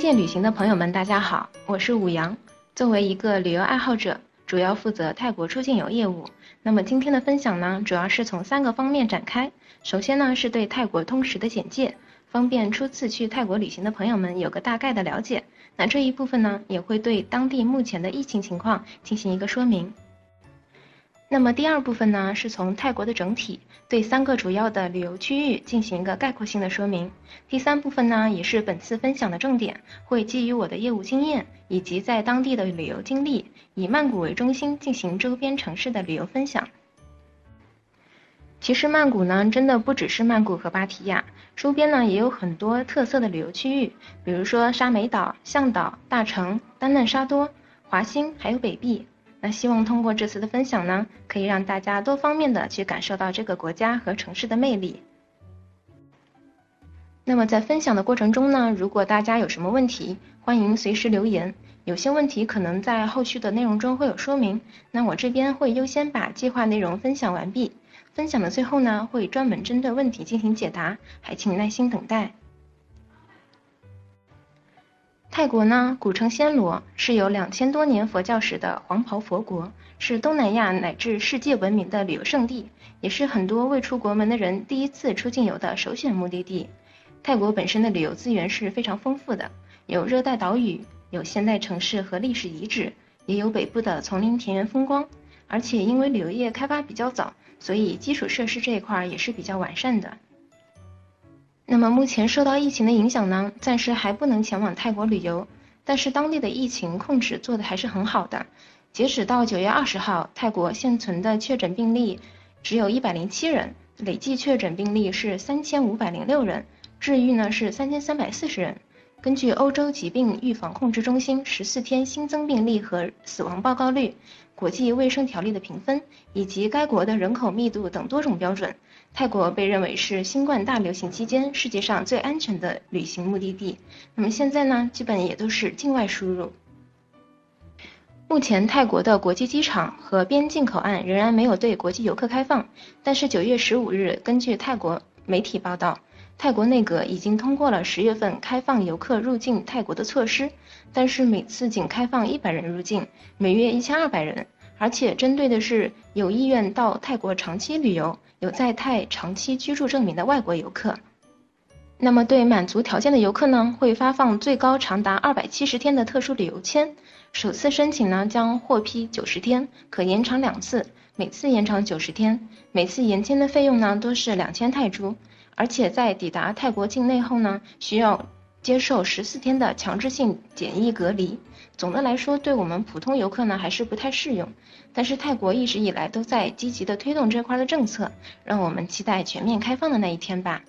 界旅行的朋友们，大家好，我是武阳。作为一个旅游爱好者，主要负责泰国出境游业务。那么今天的分享呢，主要是从三个方面展开。首先呢，是对泰国通识的简介，方便初次去泰国旅行的朋友们有个大概的了解。那这一部分呢，也会对当地目前的疫情情况进行一个说明。那么第二部分呢，是从泰国的整体对三个主要的旅游区域进行一个概括性的说明。第三部分呢，也是本次分享的重点，会基于我的业务经验以及在当地的旅游经历，以曼谷为中心进行周边城市的旅游分享。其实曼谷呢，真的不只是曼谷和芭提雅，周边呢也有很多特色的旅游区域，比如说沙美岛、向岛、大城、丹嫩沙多、华欣，还有北碧。那希望通过这次的分享呢，可以让大家多方面的去感受到这个国家和城市的魅力。那么在分享的过程中呢，如果大家有什么问题，欢迎随时留言。有些问题可能在后续的内容中会有说明，那我这边会优先把计划内容分享完毕。分享的最后呢，会专门针对问题进行解答，还请耐心等待。泰国呢，古称暹罗，是有两千多年佛教史的黄袍佛国，是东南亚乃至世界闻名的旅游胜地，也是很多未出国门的人第一次出境游的首选目的地。泰国本身的旅游资源是非常丰富的，有热带岛屿，有现代城市和历史遗址，也有北部的丛林田园风光。而且因为旅游业开发比较早，所以基础设施这一块也是比较完善的。那么目前受到疫情的影响呢，暂时还不能前往泰国旅游。但是当地的疫情控制做得还是很好的。截止到九月二十号，泰国现存的确诊病例只有一百零七人，累计确诊病例是三千五百零六人，治愈呢是三千三百四十人。根据欧洲疾病预防控制中心十四天新增病例和死亡报告率。国际卫生条例的评分以及该国的人口密度等多种标准，泰国被认为是新冠大流行期间世界上最安全的旅行目的地。那么现在呢，基本也都是境外输入。目前泰国的国际机场和边境口岸仍然没有对国际游客开放，但是九月十五日，根据泰国媒体报道。泰国内阁已经通过了十月份开放游客入境泰国的措施，但是每次仅开放一百人入境，每月一千二百人，而且针对的是有意愿到泰国长期旅游、有在泰长期居住证明的外国游客。那么对满足条件的游客呢，会发放最高长达二百七十天的特殊旅游签，首次申请呢将获批九十天，可延长两次，每次延长九十天，每次延签的费用呢都是两千泰铢。而且在抵达泰国境内后呢，需要接受十四天的强制性检疫隔离。总的来说，对我们普通游客呢还是不太适用。但是泰国一直以来都在积极的推动这块的政策，让我们期待全面开放的那一天吧。